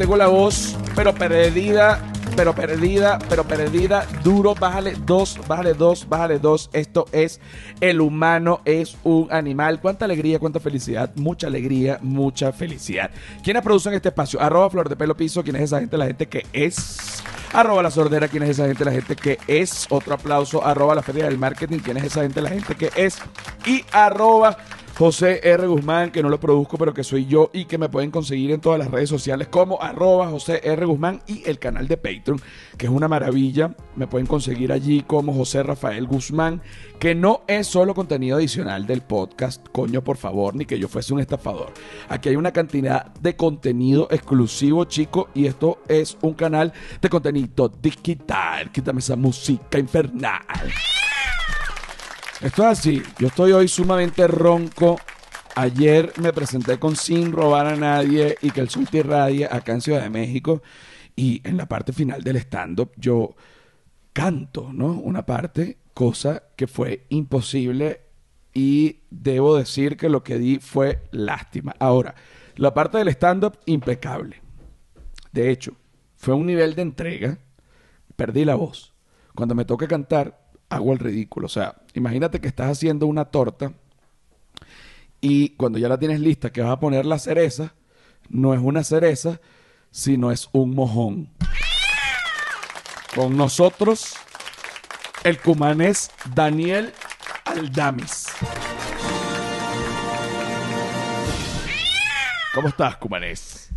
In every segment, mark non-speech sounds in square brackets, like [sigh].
tengo la voz, pero perdida, pero perdida, pero perdida. Duro, bájale dos, bájale dos, bájale dos. Esto es el humano, es un animal. Cuánta alegría, cuánta felicidad, mucha alegría, mucha felicidad. ¿Quiénes producen este espacio? Arroba Flor de Pelo Piso, ¿quién es esa gente? La gente que es. Arroba la sordera, ¿quién es esa gente? La gente que es. Otro aplauso. Arroba la feria del marketing, ¿quién es esa gente? La gente que es. Y arroba José R. Guzmán, que no lo produzco, pero que soy yo y que me pueden conseguir en todas las redes sociales como arroba José R. Guzmán y el canal de Patreon, que es una maravilla. Me pueden conseguir allí como José Rafael Guzmán, que no es solo contenido adicional del podcast, coño, por favor, ni que yo fuese un estafador. Aquí hay una cantidad de contenido exclusivo, chico, y esto es un canal de contenido digital. Quítame esa música infernal. Esto es así. Yo estoy hoy sumamente ronco. Ayer me presenté con Sin Robar a Nadie y que el sol te irradie acá en Ciudad de México. Y en la parte final del stand-up yo canto, ¿no? Una parte, cosa que fue imposible y debo decir que lo que di fue lástima. Ahora, la parte del stand-up, impecable. De hecho, fue un nivel de entrega. Perdí la voz. Cuando me toca cantar, hago el ridículo. O sea, imagínate que estás haciendo una torta y cuando ya la tienes lista, que vas a poner la cereza, no es una cereza, sino es un mojón. Con nosotros, el cumanés Daniel Aldamis. ¿Cómo estás, cumanés?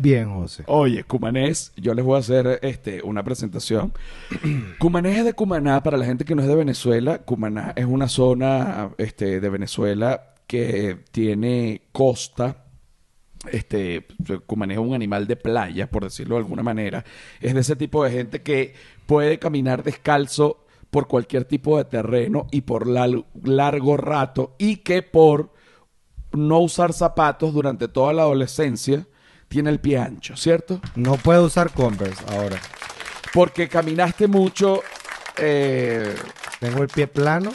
Bien, José. Oye, Cumanés, yo les voy a hacer este, una presentación. [clears throat] Cumanés es de Cumaná, para la gente que no es de Venezuela. Cumaná es una zona este, de Venezuela que tiene costa. Este, Cumané es un animal de playa, por decirlo de alguna manera. Es de ese tipo de gente que puede caminar descalzo por cualquier tipo de terreno y por lar- largo rato y que por no usar zapatos durante toda la adolescencia tiene el pie ancho, ¿cierto? No puedo usar Converse ahora. Porque caminaste mucho, eh, Tengo el pie plano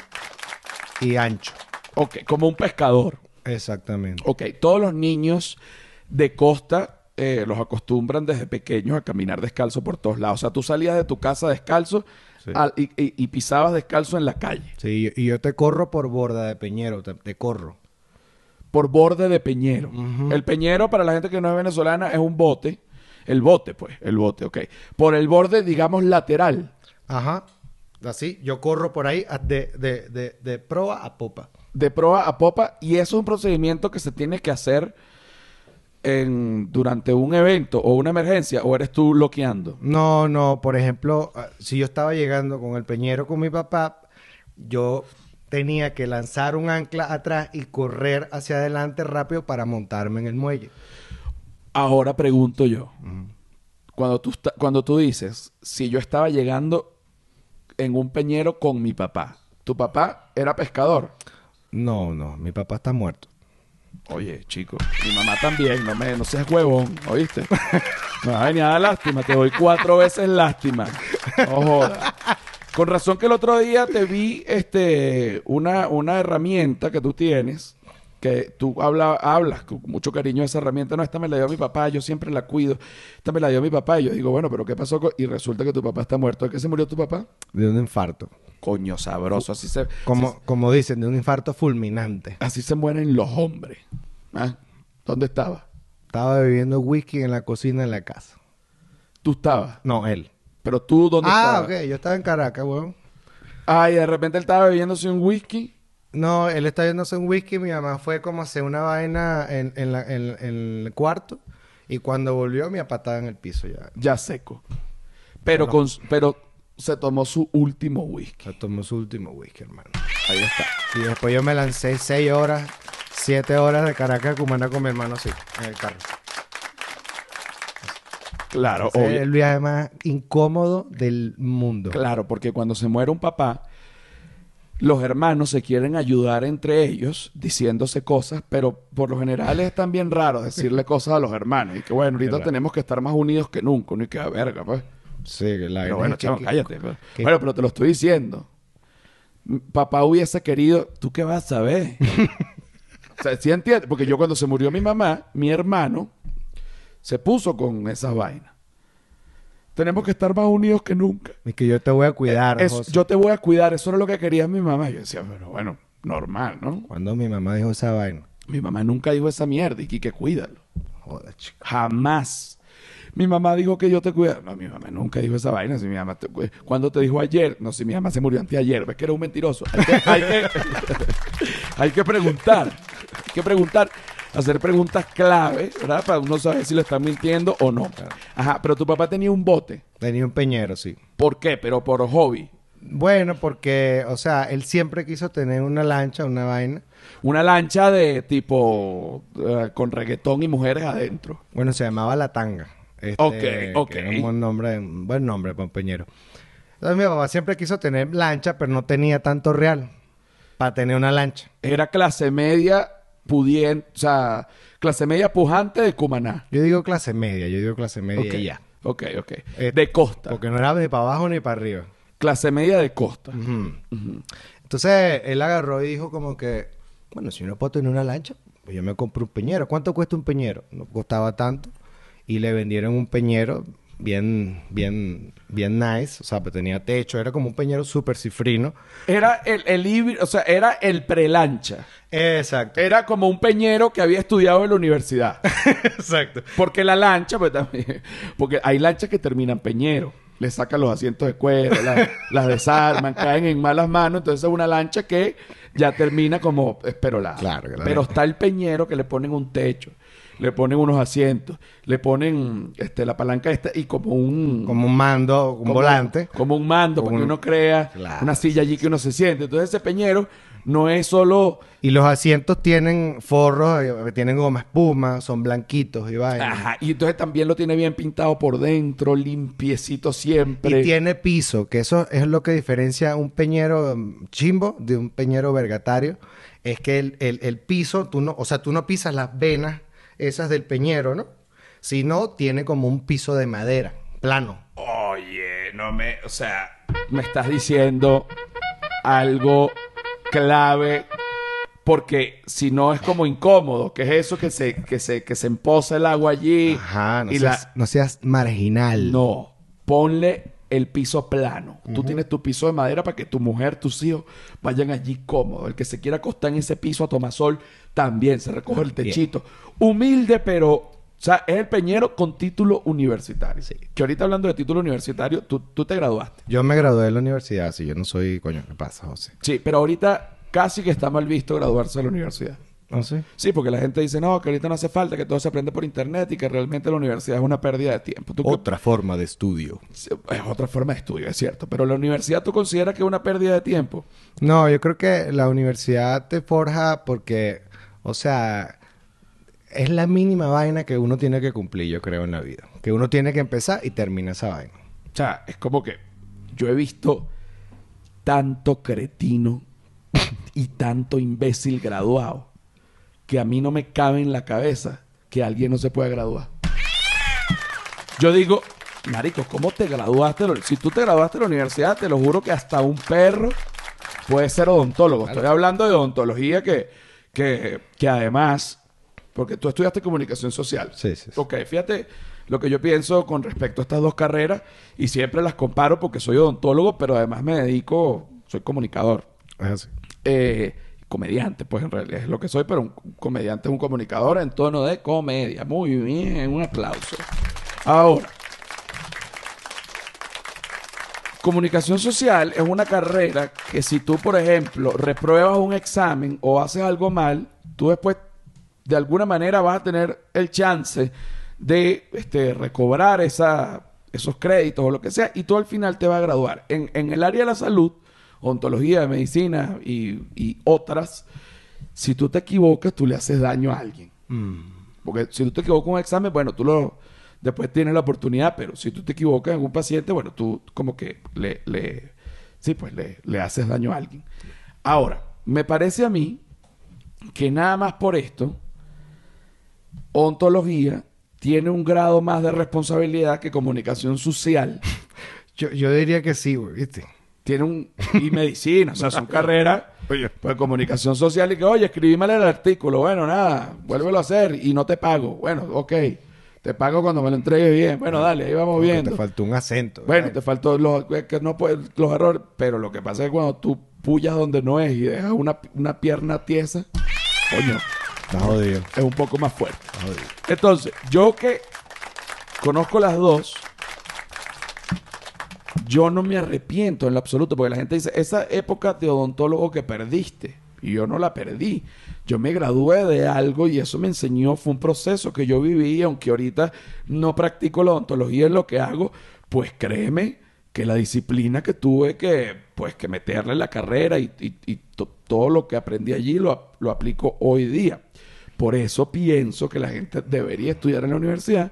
y ancho. ok, como un pescador. Exactamente. Ok, todos los niños de costa eh, los acostumbran desde pequeños a caminar descalzo por todos lados. O sea, tú salías de tu casa descalzo Sí. al- y, y- y pisabas descalzo en la calle, Sí, y yo te corro por borda de peñero, te, te corro. Por borde de peñero. El peñero, para la gente que no es venezolana, es un bote. El bote, pues, el bote, ok. Por el borde, digamos, lateral. Ajá. Así, yo corro por ahí de, de, de, de proa a popa. de proa a popa y eso es un procedimiento que se tiene que hacer en, durante un evento o una emergencia o eres tú bloqueando. No, no, por ejemplo, ah, si yo estaba llegando con el peñero con mi papá, yo tenía que lanzar un ancla atrás y correr hacia adelante rápido para montarme en el muelle. Ahora pregunto yo, cuando, tú cuando tú dices, si yo estaba llegando en un peñero con mi papá, tu papá era pescador. No, no, mi papá está muerto. Oye, chico, mi mamá también, no me, no seas huevón, ¿oíste? [laughs] Me va a venir a dar lástima, te doy cuatro veces lástima. No jodas. Con razón que el otro día te vi este una, una herramienta que tú tienes, que tú habla, hablas con mucho cariño de esa herramienta. No, esta me la dio mi papá, yo siempre la cuido. Esta me la dio mi papá. Y yo digo, bueno, pero ¿qué pasó? con-? Y resulta que tu papá está muerto. ¿De qué se murió tu papá? De un infarto. Coño, sabroso. Así se, Como, como dicen, de un infarto fulminante. así se mueren los hombres. ¿Ah? ¿Dónde estaba? Estaba bebiendo whisky en la cocina en la casa. Tú estabas. No, él. Pero tú, ¿dónde Ah, estabas? ok. Yo estaba en Caracas, weón. Ah, y de repente él estaba bebiéndose un whisky. No, él está yéndose un whisky. Mi mamá fue como a hacer una vaina en, en, la- en- en el cuarto. Y cuando volvió, mi papá estaba en el piso ya. ya seco. Pero, con, pero se tomó su último whisky. Se tomó su último whisky, hermano. Ahí está. Y después yo me lancé seis horas, siete horas de Caracas a Cumaná con mi hermano, sí, en el carro. Claro, Ese es obvio. el viaje más incómodo del mundo. Claro, porque cuando se muere un papá, los hermanos se quieren ayudar entre ellos diciéndose cosas, pero por lo general es también raro decirle cosas a los hermanos. Y que bueno, ahorita tenemos que estar más unidos que nunca. No y que verga, pues. Sí, la Pero bueno, es que- cállate. pues. Bueno, pero te lo estoy diciendo. Papá hubiese querido, ¿tú qué vas a saber? [laughs] o sea, ¿sí entiendes? Porque yo cuando se murió mi mamá, mi hermano se puso con esas vainas. Tenemos que estar más unidos que nunca. Y que yo te voy a cuidar, Es- José. yo te voy a cuidar, eso era lo que quería mi mamá. Yo decía, pero bueno, normal, ¿no? Cuando mi mamá dijo esa vaina. Mi mamá nunca dijo esa mierda y que cuídalo. Joder, chico. Jamás. Mi mamá dijo que yo te cuidara. No, mi mamá nunca dijo esa vaina. Si mi mamá te cu- ¿Cuándo te dijo ayer? No, si mi mamá se murió anteayer. Ves que era un mentiroso. Hay que, hay que, [laughs] hay que preguntar. Hay que preguntar. Hacer preguntas clave, ¿verdad? Para uno saber si lo están mintiendo o no. Ajá, pero tu papá tenía un bote. Tenía un peñero, sí. ¿Por qué? Pero por hobby. Bueno, porque, o sea, él siempre quiso tener una lancha, una vaina. Una lancha de tipo eh, con reggaetón y mujeres adentro. Bueno, se llamaba La Tanga. Este, Ok, ok. era un buen nombre, un buen nombre para un peñero. Entonces mi papá siempre quiso tener lancha, pero no tenía tanto real para tener una lancha. Era clase media pudiente, o sea, clase media pujante de Cumaná. Yo digo clase media, yo digo clase media y ya. ok, ok. Eh, de costa. Porque no era ni para abajo ni para arriba. Clase media de costa. Entonces él agarró y dijo como que, bueno, si no puedo tener una lancha, pues yo me compro un peñero. ¿Cuánto cuesta un peñero? No costaba tanto. Y le vendieron un peñero bien, bien, bien nice. O sea, pues tenía techo. Era como un peñero súper cifrino. Era el, el híbrido, o sea, era el prelancha. Exacto. Era como un peñero que había estudiado en la universidad. [laughs] Exacto. Porque la lancha, pues también. Porque hay lanchas que terminan peñero. Le sacan los asientos de cuero, la- las desarman, caen en malas manos. Entonces es una lancha que ya termina como esperolada. Claro, claro. Pero está el peñero que le ponen un techo, le ponen unos asientos, le ponen este, la palanca esta y como un. Como un mando, un como- volante. Como un mando, Como para que un- uno crea Claro. una silla allí que uno se siente. Entonces ese peñero no es solo. Y los asientos tienen forros, eh, tienen goma espuma, son blanquitos y vaina. Ajá, y entonces también lo tiene bien pintado por dentro, limpiecito siempre. Y tiene piso, que eso es lo que diferencia un peñero mm, chimbo de un peñero vergatario. Es que el, el- el piso, tú no, o sea, tú no pisas las venas esas del peñero, ¿no? Sino tiene como un piso de madera, plano. Oye, no me, o sea, me estás diciendo algo clave porque si no es como incómodo, que es eso que se que se que se empoza el agua allí Ajá, no, y seas, la no seas marginal. no, ponle el piso plano. Tú tienes tu piso de madera para que tu mujer, tus hijos vayan allí cómodos. El que se quiera acostar en ese piso a tomar sol también se recoge el techito. Humilde, pero o sea, es el peñero con título universitario. Que ahorita hablando de título universitario, tú, tú te graduaste. Yo me gradué de la universidad, sí, yo no soy, coño, ¿qué pasa, José? Sí, pero ahorita casi que está mal visto graduarse de la universidad. ¿No sé? Sí, porque la gente dice, no, que ahorita no hace falta, que todo se aprende por internet y que realmente la universidad es una pérdida de tiempo. ¿Tú qué- Otra forma de estudio. Es otra forma de estudio, es cierto. Pero la universidad, ¿tú consideras que es una pérdida de tiempo? No, yo creo que la universidad te forja porque, o sea, es la mínima vaina que uno tiene que cumplir, yo creo, en la vida. Que uno tiene que empezar y termina esa vaina. O sea, es como que yo he visto tanto cretino y tanto imbécil graduado que a mí no me cabe en la cabeza que alguien no se pueda graduar. Yo digo, marico, ¿cómo te graduaste? Si tú te graduaste de la universidad, te lo juro que hasta un perro puede ser odontólogo. Estoy hablando de odontología que, que, que además, porque tú estudiaste comunicación social. Sí, sí, sí. Ok, fíjate lo que yo pienso con respecto a estas dos carreras y siempre las comparo porque soy odontólogo, pero además me dedico, soy comunicador. Es así. Eh, comediante, pues en realidad es lo que soy, pero un comediante es un comunicador en tono de comedia. Muy bien, un aplauso. Ahora, comunicación social es una carrera que si tú, por ejemplo, repruebas un examen o haces algo mal, tú después de alguna manera vas a tener el chance de este, recobrar esa, esos créditos o lo que sea y tú al final te vas a graduar. En, en el área de la salud, ontología, medicina y, y otras, si tú te equivocas, tú le haces daño a alguien. Porque si tú te equivocas en un examen, bueno, tú lo después tienes la oportunidad, pero si tú te equivocas en un paciente, bueno, tú como que le, le sí, pues le, le haces daño a alguien. Ahora, me parece a mí que nada más por esto, ontología tiene un grado más de responsabilidad que comunicación social. [laughs] Yo, yo diría que sí, güey, ¿viste? Tiene un... Y medicina, o sea, son carreras pues comunicación social y que, oye, escribí mal el artículo. Bueno, nada, vuélvelo a hacer y no te pago. Bueno, ok. Te pago cuando me lo entregues bien. Bueno, dale, ahí vamos viendo. Te faltó un acento. Bueno, te faltó los, que no los errores, pero lo que pasa es que cuando tú pullas donde no es y dejas una, una pierna tiesa, coño, Está jodido. es un poco más fuerte. está jodido. Entonces, yo que conozco las dos, yo no me arrepiento en lo absoluto, porque la gente dice, esa época de odontólogo que perdiste, y yo no la perdí. Yo me gradué de algo y eso me enseñó, fue un proceso que yo viví, aunque ahorita no practico la odontología en lo que hago, pues créeme que la disciplina que tuve que, pues, que meterle en la carrera y, y- y to- todo lo que aprendí allí lo, lo aplico hoy día. Por eso pienso que la gente debería estudiar en la universidad,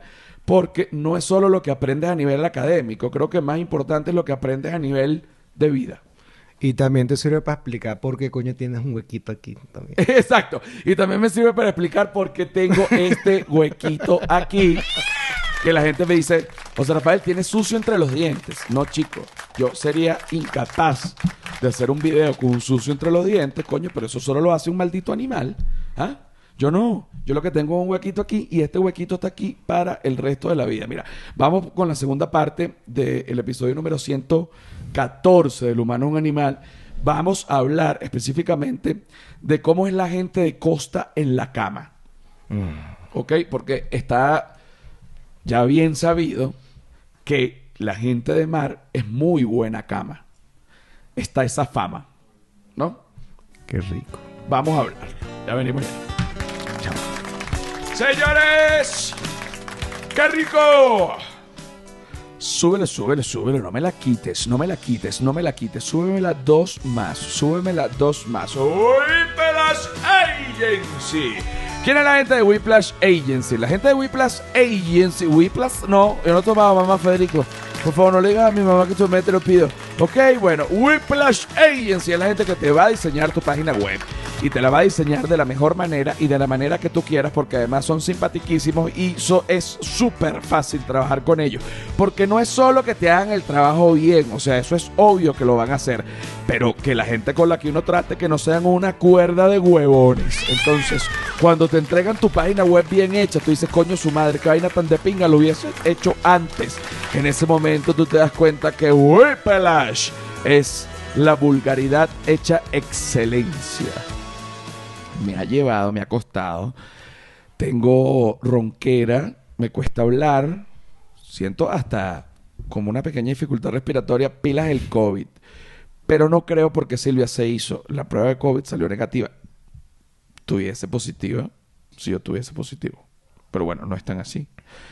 porque no es solo lo que aprendes a nivel académico, creo que más importante es lo que aprendes a nivel de vida. Y también te sirve para explicar por qué coño tienes un huequito aquí también. [laughs] Exacto. Y también me sirve para explicar por qué tengo este [laughs] huequito aquí. Que la gente me dice, José Rafael, tienes sucio entre los dientes. No, chico. Yo sería incapaz de hacer un video con un sucio entre los dientes, coño, pero eso solo lo hace un maldito animal. ¿Ah? Yo no. Yo lo que tengo es un huequito aquí y este huequito está aquí para el resto de la vida. Mira, vamos con la segunda parte del episodio número 114 del humano es un animal. Vamos a hablar específicamente de cómo es la gente de costa en la cama. ¿Ok? Porque está ya bien sabido que la gente de mar es muy buena cama. Está esa fama. ¿No? Qué rico. Vamos a hablar. Ya venimos ya. Señores, qué rico. Súbele, súbele, súbele. No me la quites, no me la quites, no me la quites. Súbemela dos más, súbemela dos más. Whiplash Agency. ¿Quién es la gente de Whiplash Agency? La gente de Whiplash Agency. Whiplash, no, yo no tomaba mamá Federico. Por favor, no le digas a mi mamá que tú me te lo pido. Ok, bueno, Whiplash Agency es la gente que te va a diseñar tu página web. Y te la va a diseñar de la mejor manera y de la manera que tú quieras, porque además son simpaticísimos y so- es súper fácil trabajar con ellos. Porque no es solo que te hagan el trabajo bien, o sea, eso es obvio que lo van a hacer, pero que la gente con la que uno trate que no sean una cuerda de huevones. Entonces, cuando te entregan tu página web bien hecha, tú dices, coño, su madre, qué vaina tan de pinga, lo hubiese hecho antes. En ese momento tú te das cuenta que Whiplash es la vulgaridad hecha excelencia. Me ha llevado, me ha costado. Tengo ronquera, me cuesta hablar. Siento hasta como una pequeña dificultad respiratoria, pilas el COVID. Pero no creo porque Silvia se hizo. La prueba de COVID salió negativa. Tuviese positiva si yo tuviese positivo. Pero bueno, no es tan así.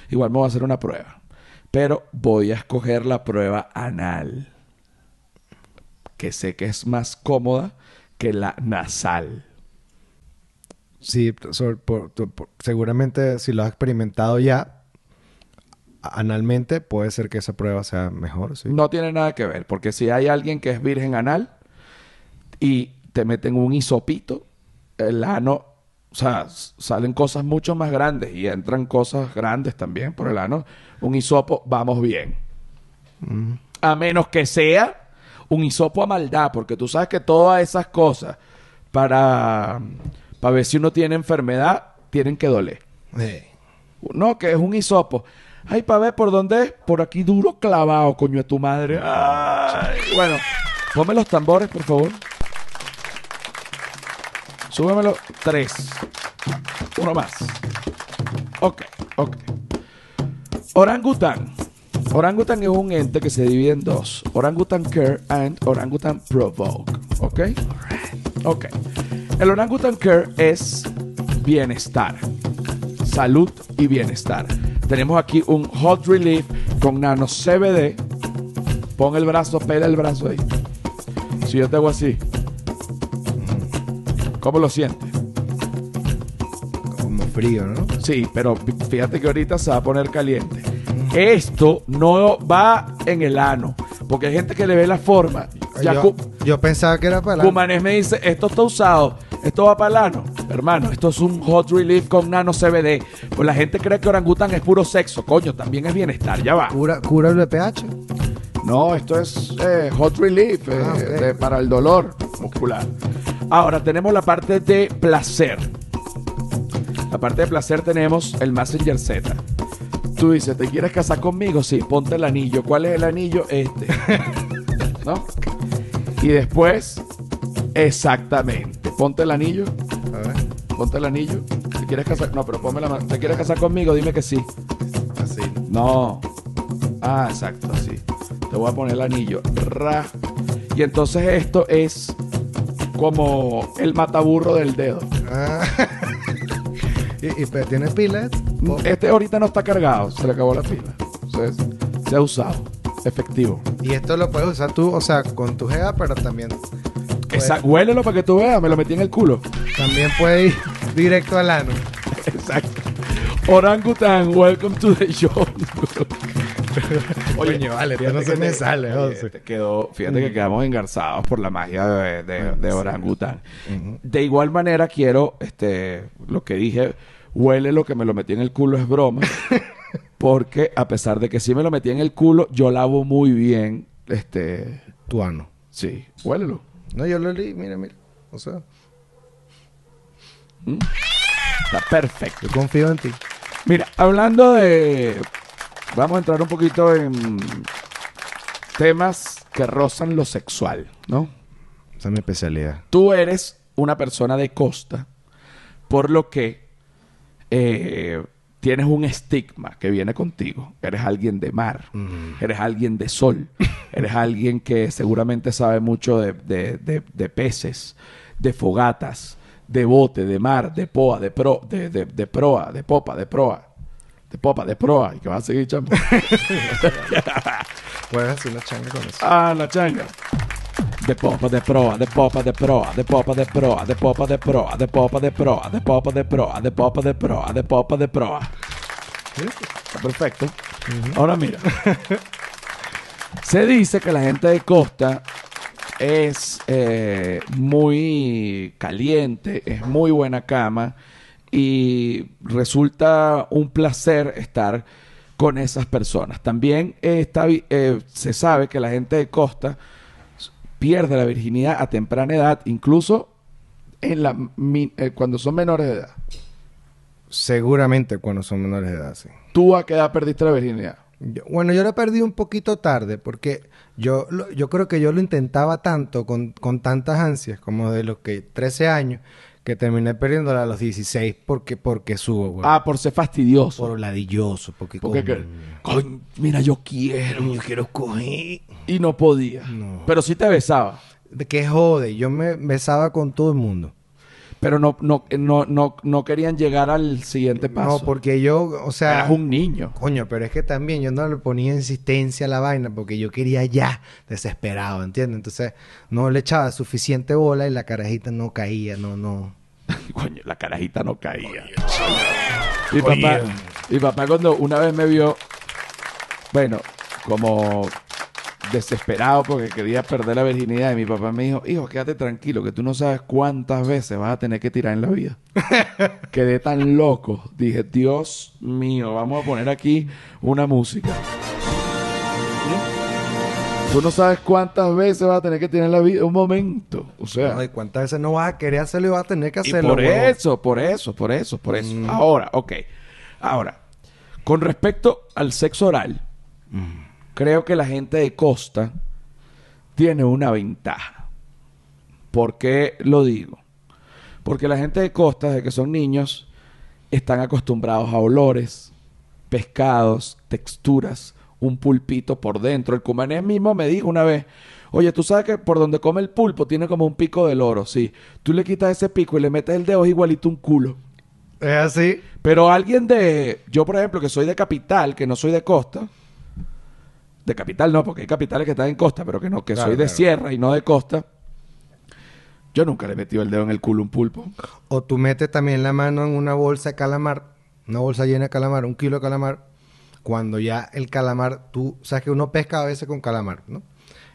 Igual me voy a hacer una prueba. Pero voy a escoger la prueba anal. Que sé que es más cómoda que la nasal. Sí, sobre- por- por- seguramente si lo has experimentado ya analmente, puede ser que esa prueba sea mejor. Sí. No tiene nada que ver, porque si hay alguien que es virgen anal y te meten un hisopito, el ano, o sea, salen cosas mucho más grandes y entran cosas grandes también por el ano. Un hisopo, vamos bien. A menos que sea un hisopo a maldad, porque tú sabes que todas esas cosas, para, para ver si uno tiene enfermedad, tienen que doler. No, que es un hisopo. Ay, para ver por dónde es. Por aquí duro clavado, coño de tu madre. Ay. Bueno, ponme los tambores, por favor. Súbemelo. Tres. Uno más. Ok, ok. Orangután. Orangután es un ente que se divide en dos. Orangutan Care and Orangutan Provoke. ¿Ok? Ok. El Orangutan Care es bienestar salud y bienestar. Tenemos aquí un Hot Relief con nano CBD. Pon el brazo, pela el brazo ahí. Si yo te hago así, ¿cómo lo sientes? como frío, ¿no? Sí, pero fíjate que ahorita se va a poner caliente. Esto no va en el ano, porque hay gente que le ve la forma. Ya yo, yo pensaba que era para la... Cumanes me dice, esto está usado, esto va para el ano. Hermano, esto es un hot relief con nano CBD. Pues la gente cree que orangután es puro sexo. Coño, también es bienestar, ya va. ¿Cura, cura el BPH? No, esto es eh, hot relief eh, Ah, de- para el dolor muscular. Ahora tenemos la parte de placer. La parte de placer tenemos el Messenger Z. Tú dices, ¿te quieres casar conmigo? Sí, ponte el anillo. ¿Cuál es el anillo? Este. [laughs] ¿No? Y después, exactamente. Ponte el anillo. A ver, Ponte el anillo. ¿Te quieres casar? No, pero ponme la mano. ¿Te quieres casar conmigo? Dime que sí. así. No. Ah, exacto, así. Te voy a poner el anillo. Ra. Y entonces esto es como el mataburro del dedo. Ah. [laughs] ¿Y, y pero tiene pilas? O- Este ahorita no está cargado, se le acabó la pila. Entonces, se ha usado. Efectivo. Y esto lo puedes usar tú, o sea, con tu jeva, pero también... puede- Esa- huélelo para que tú veas, me lo metí en el culo. También puede ir [laughs] directo al ano. Exacto. Orangutan, welcome to the show. Coño, vale, esto no se me sale, oye, José. te quedó, fíjate que quedamos engarzados por la magia de, de, de Orangutan. De igual manera quiero, este, lo que dije, huele lo que me lo metí en el culo es broma. [laughs] porque a pesar de que sí me lo metí en el culo, yo lavo muy bien, este, Tu ano. sí, huélelo. No, yo lo leí, mira, mira. O sea, Está perfecto. yo confío en ti. Mira, hablando de. Vamos a entrar un poquito en temas que rozan lo sexual, ¿no? Esa es mi especialidad. Tú eres una persona de costa, por lo que eh, tienes un estigma que viene contigo. Eres alguien de mar, eres alguien de sol, [laughs] eres alguien que seguramente sabe mucho de, de- de- de peces, de fogatas, de bote, de mar, de poa, de pro, de, de- de proa, de popa, de proa, de popa, de proa, y que vas a seguir chamo. [laughs] Puedes hacer una changa con eso. Ah, la changa. De popa de proa, de popa de proa, de popa de proa, de popa de proa, de popa de proa, de popa de proa, de popa de proa, de popa de proa. Está perfecto. Ahora mira. [laughs] Se dice que la gente de costa es eh, muy caliente, es muy buena cama y resulta un placer estar con esas personas. También eh, está, eh, se sabe que la gente de costa pierde la virginidad a temprana edad, incluso en la, mi- eh, cuando son menores de edad. Seguramente cuando son menores de edad, sí. ¿Tú a qué edad perdiste la virginidad? Yo- bueno, yo la perdí un poquito tarde porque yo, lo- yo creo que yo lo intentaba tanto, con, con tantas ansias, como de los que 13 años, que terminé perdiéndola a los 16 porque, porque subo, güey. Ah, por ser fastidioso. por ladilloso, porque, Porque, que- coño, mira, yo quiero. yo quiero coger. Y no podía. No. Pero sí te besaba. De qué jode, yo me besaba con todo el mundo. Pero no, no, no, no, no querían llegar al siguiente paso. No, porque yo, o sea, Eras un niño. Coño, pero es que también yo no le ponía insistencia a la vaina porque yo quería ya, desesperado, ¿entiendes? Entonces no le echaba suficiente bola y la carajita no caía, no, no. [laughs] Coño, la carajita no caía. Mi papá, mi papá cuando una vez me vio, bueno, como desesperado porque quería perder la virginidad y mi papá me dijo, hijo, quédate tranquilo, que tú no sabes cuántas veces vas a tener que tirar en la vida. [laughs] Quedé tan loco. Dije, Dios mío, vamos a poner aquí una música. ¿Mm? Tú no sabes cuántas veces vas a tener que en la vida. Un momento. O sea. Ay, ¿Cuántas veces no vas a querer hacerlo y vas a tener que Y hacerlo? por huevón? eso, por eso, por eso, por eso. Ahora, ok. Ahora, con respecto al sexo oral, creo que la gente de costa tiene una ventaja. ¿Por qué lo digo? Porque la gente de costa, desde que son niños, están acostumbrados a olores, pescados, texturas, un pulpito por dentro. El cumanés mismo me dijo una vez, oye, tú sabes que por donde come el pulpo tiene como un pico del oro, sí. Tú le quitas ese pico y le metes el dedo, es igualito un culo. Es así. Pero alguien de, yo por ejemplo, que soy de capital, que no soy de costa, de capital no, porque hay capitales que están en costa, pero que no, que Claro, soy de claro. sierra y no de costa, yo nunca le he metido el dedo en el culo a un pulpo. O tú metes también la mano en una bolsa de calamar, una bolsa llena de calamar, un kilo de calamar, cuando ya el calamar, tú sabes que uno pesca a veces con calamar, ¿no?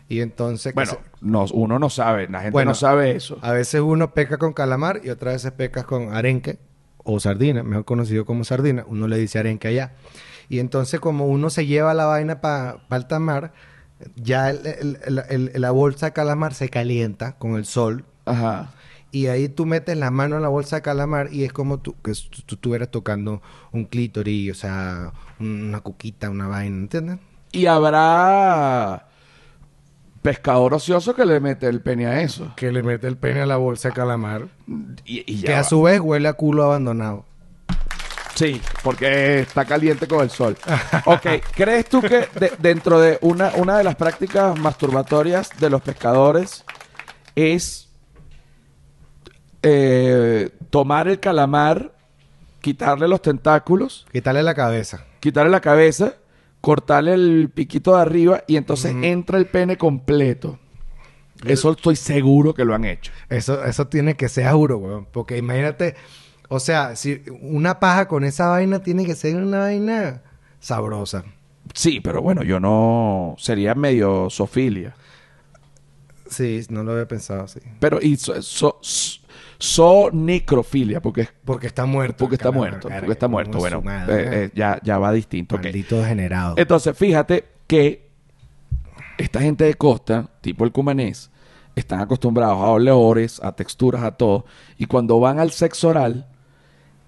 Y entonces... Bueno, se- no, uno no sabe, la gente Bueno, no sabe eso. A veces uno pesca con calamar y otras veces pescas con arenque o sardina, mejor conocido como sardina. Uno le dice arenque allá. Y entonces como uno se lleva la vaina para alta mar, ya el- el- el- el- la bolsa de calamar se calienta con el sol Ajá. Y ahí tú metes la mano en la bolsa de calamar y es como tú, que tú, tú estuvieras tocando un clítoris, o sea, una cuquita, una vaina, ¿entiendes? Y habrá pescador ocioso que le mete el pene a eso. Que le mete el pene a la bolsa de calamar. Y, y ya Que a su vez huele a culo abandonado. Sí, porque está caliente con el sol. [laughs] Ok, ¿crees tú que de- dentro de una, una de las prácticas masturbatorias de los pescadores es eh, tomar el calamar, quitarle los tentáculos, Quitarle la cabeza. quitarle la cabeza, cortarle el piquito de arriba y entonces entra el pene completo? Eso estoy seguro que lo han hecho. Eso, eso tiene que ser duro, weón. Porque imagínate, o sea, si una paja con esa vaina tiene que ser una vaina sabrosa. Sí, pero bueno, yo no... Sería medio sofilia. Sí, no lo había pensado así. Pero y so, so, so necrofilia, porque, es- Porque está muerto. porque está muerto, porque está muerto. Bueno, eh, eh, ya, ya va distinto. Maldito degenerado. Entonces, fíjate que esta gente de costa, tipo el cumanés, están acostumbrados a olores, a texturas, a todo. Y cuando van al sexo oral,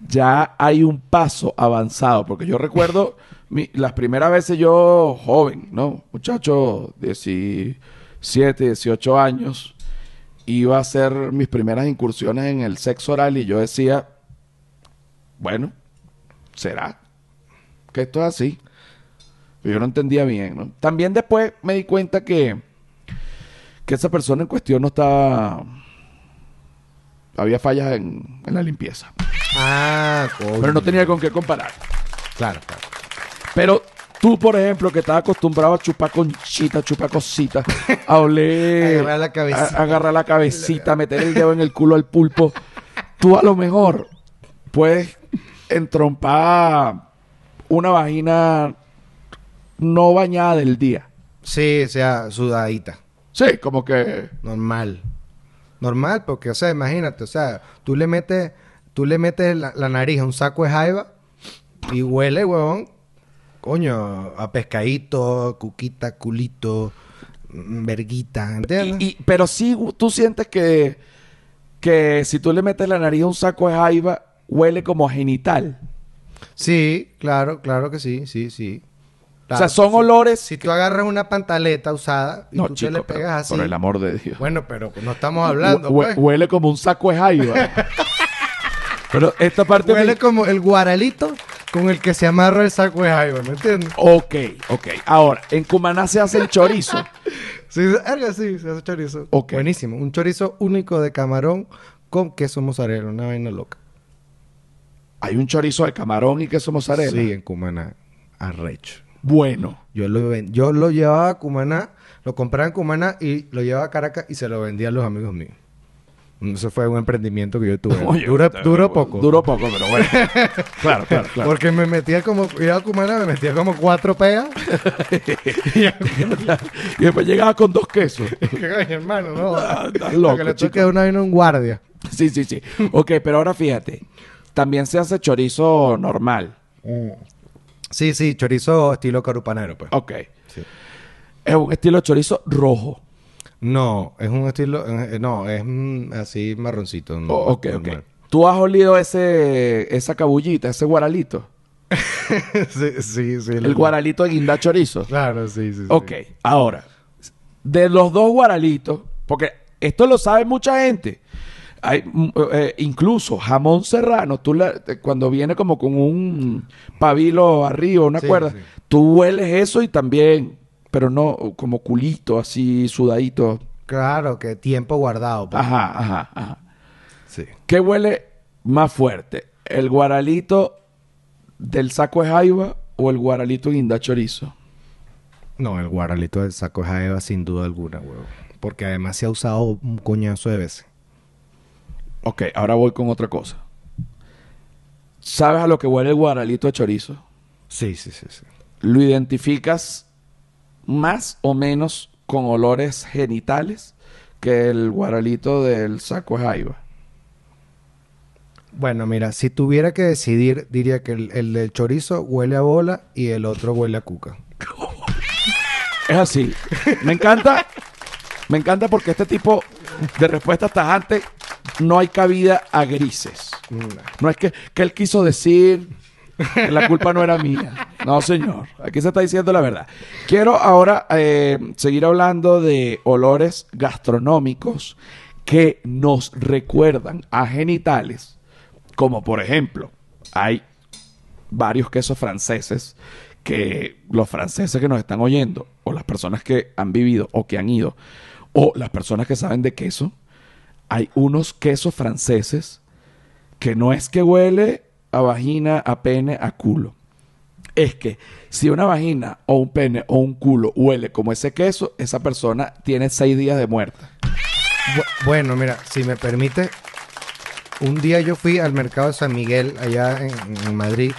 ya hay un paso avanzado. Porque yo recuerdo [laughs] mi- las primeras veces yo, joven, ¿no? Muchacho, 17, 18 años, iba a hacer mis primeras incursiones en el sexo oral y yo decía, bueno, ¿será que esto es así? Yo no entendía bien, ¿no? También después me di cuenta que, que esa persona en cuestión no estaba... Había fallas en, en la limpieza. Ah, coño. Pero no tenía con qué comparar. Claro, claro. Pero tú, por ejemplo, que estás acostumbrado a chupar conchita, chupar cositas, a oler, Agarrar la cabecita. a- agarrar la cabecita, meter el dedo en el culo al pulpo, tú a lo mejor puedes entrompar una vagina no bañada del día. Sí, o sea, sudadita. Sí, como que Normal. Normal, porque, o sea, imagínate, o sea, tú le metes, tú le metes la, la nariz a un saco de jaiba y huele, huevón, coño, a pescadito, cuquita, culito, mm, verguita, ¿entiendes? Y- y- pero sí, tú sientes que, que si tú le metes la nariz a un saco de jaiba, huele como a genital. Sí, claro, claro que sí, sí, sí. o sea, son si- olores. Si tú agarras una pantaleta usada y no, tú chico, te le pero pegas así. por el amor de Dios. Bueno, pero no estamos hablando. Hue- pues. Huele como un saco de jaiba. [laughs] pero esta parte... Huele me- como el guaralito con el que se amarra el saco de jaiba, ¿me entiendes? Ok, ok. Ahora, en Cumaná se hace el chorizo. [laughs] Sí, algo así, se hace chorizo. Buenísimo. Un chorizo único de camarón con queso mozzarella, una vaina loca. Hay un chorizo de camarón y queso mozzarella. Sí, en Cumaná. Arrecho. Bueno. Yo lo, yo lo llevaba a Cumaná, lo compraba en Cumaná y lo llevaba a Caracas y se lo vendía a los amigos míos. Eso fue un emprendimiento que yo tuve. [laughs] Oye, está- duró poco. Duró poco, pero bueno. [laughs] claro, claro, claro. Porque me metía como, iba a Cumaná, me metía como cuatro pegas. [laughs] y después llegaba con dos quesos. Ay, hermano, no. Ah, estás loco, que le toque una vaina a un guardia. Sí, sí, sí. Ok, pero ahora fíjate. También se hace chorizo normal. Sí, sí, chorizo estilo carupanero, pues. Ok. Sí. Es un estilo chorizo rojo. No, es un estilo, eh, no, es mm, así marroncito. no, Oh, ok, ok. ¿Tú has olido ese, esa cabullita, ese guaralito? [laughs] sí, sí, sí. El guaralito de guinda chorizo. Claro, sí, sí. sí. Ok, ahora, de los dos guaralitos, porque esto lo sabe mucha gente. Hay, mm, eh, incluso jamón serrano, tú la- cuando viene como con un pabilo arriba, una Sí, cuerda, sí. tú hueles eso y también, pero no como culito, así sudadito. Claro, que tiempo guardado. pues. Ajá, ajá, ajá. Sí. ¿Qué huele más fuerte? ¿El guaralito del saco de jaiba o el guaralito guinda chorizo? No, el guaralito del saco de jaiba sin duda alguna, huevo. Porque además se ha usado un coñazo de veces. Ok, ahora voy con otra cosa. ¿Sabes a lo que huele el guaralito de chorizo? Sí, sí, sí, sí. ¿Lo identificas más o menos con olores genitales que el guaralito del saco de jaiba? Bueno, mira, si tuviera que decidir, diría que el, el del chorizo huele a bola y el otro huele a cuca. Es así. Me encanta. Me encanta porque este tipo de respuestas tajantes no hay cabida a grises. No es que, que él quiso decir [laughs] la culpa no era mía. No, señor. Aquí se está diciendo la verdad. Quiero ahora eh, seguir hablando de olores gastronómicos que nos recuerdan a genitales. Como por ejemplo, hay varios quesos franceses que los franceses que nos están oyendo, o las personas que han vivido o que han ido, o las personas que saben de queso, hay unos quesos franceses que no es que huele a vagina, a pene, a culo. Es que si una vagina o un pene o un culo huele como ese queso, esa persona tiene seis días de muerta. Bu- Bueno, mira, si me permite, un día yo fui al mercado de San Miguel, allá en, en Madrid,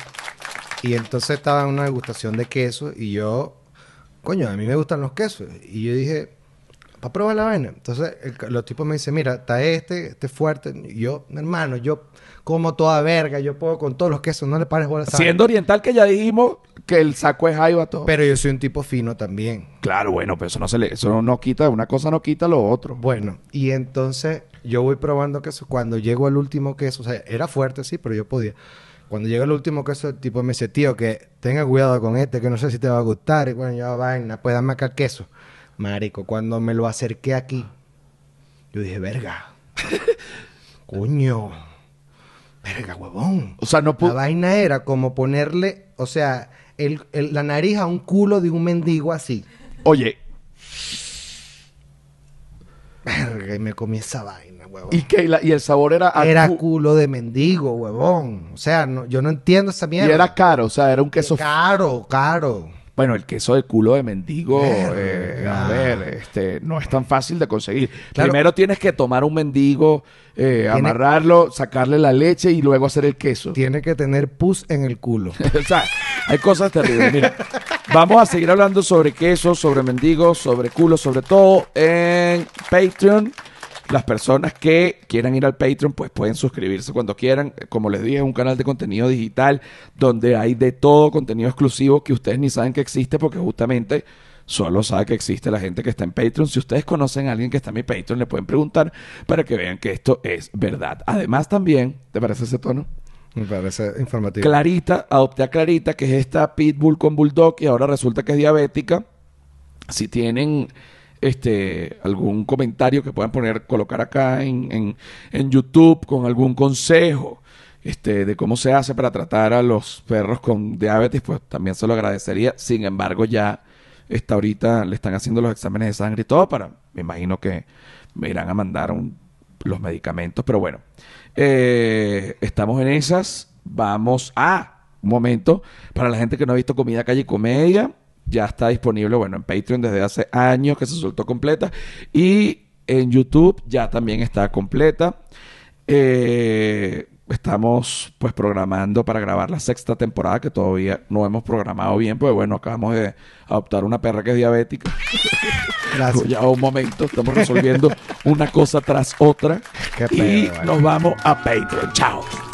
y entonces estaba en una degustación de queso, y yo, coño, a mí me gustan los quesos, y yo dije, para probar la vaina. Entonces el- los tipos me dicen, mira, está este, este fuerte, y yo, hermano, yo como toda verga, yo puedo con todos los quesos, no le pares bola esa Siendo oriental que ya dijimos que el saco es jaiba todo. Pero yo soy un tipo fino también. claro, bueno, pero eso no se le, eso no quita, una cosa no quita lo otro. Bueno, y entonces yo voy probando queso. Cuando llego al último queso, o sea, era fuerte, sí, pero yo podía. Cuando llega el último queso, el tipo me dice, tío, que tenga cuidado con este, que no sé si te va a gustar. Y bueno, ya vaina, pues dame acá el queso. Marico, cuando me lo acerqué aquí, yo dije, verga. [laughs] Coño. Verga, huevón. O sea, no La pudo. vaina era como ponerle, o sea, el- el- la nariz a un culo de un mendigo así. Oye, Verga, y me comí esa vaina, huevón. y que la- y el sabor era a Era cu- culo de mendigo, huevón. O sea, no, yo no entiendo esa y mierda. era caro, o sea, era un queso caro, caro. Bueno, el queso de culo de mendigo, eh, a ver, este, no es tan fácil de conseguir. Claro. Primero tienes que tomar un mendigo, eh, amarrarlo, sacarle la leche y luego hacer el queso. Tiene que tener pus en el culo. [laughs] o sea, hay cosas terribles. Mira, vamos a seguir hablando sobre queso, sobre mendigos, sobre culo, sobre todo en Patreon. Las personas que quieran ir al Patreon, pues pueden suscribirse cuando quieran. Como les dije, es un canal de contenido digital donde hay de todo contenido exclusivo que ustedes ni saben que existe porque justamente solo sabe que existe la gente que está en Patreon. Si ustedes conocen a alguien que está en mi Patreon, le pueden preguntar para que vean que esto es verdad. Además también, ¿te parece ese tono? Me parece informativo. Clarita, adopté a Clarita, que es esta pitbull con bulldog y ahora resulta que es diabética. Si tienen este algún comentario que puedan poner, colocar acá en, en, YouTube con algún consejo este, de cómo se hace para tratar a los perros con diabetes, pues también se lo agradecería. Sin embargo, ya está ahorita, le están haciendo los exámenes de sangre y todo para, me imagino que me irán a mandar un- los medicamentos, pero bueno, eh, estamos en esas. Vamos a un momento para la gente que no ha visto Comida Calle Comedia. Ya está disponible, bueno, en Patreon desde hace años que se soltó completa. Y en YouTube ya también está completa. Eh, estamos pues programando para grabar la sexta temporada que todavía no hemos programado bien, pues bueno, acabamos de adoptar una perra que es diabética. Gracias. [laughs] Ya un momento, estamos resolviendo una cosa tras otra. Qué y pedo, vale. nos vamos a Patreon. Chao.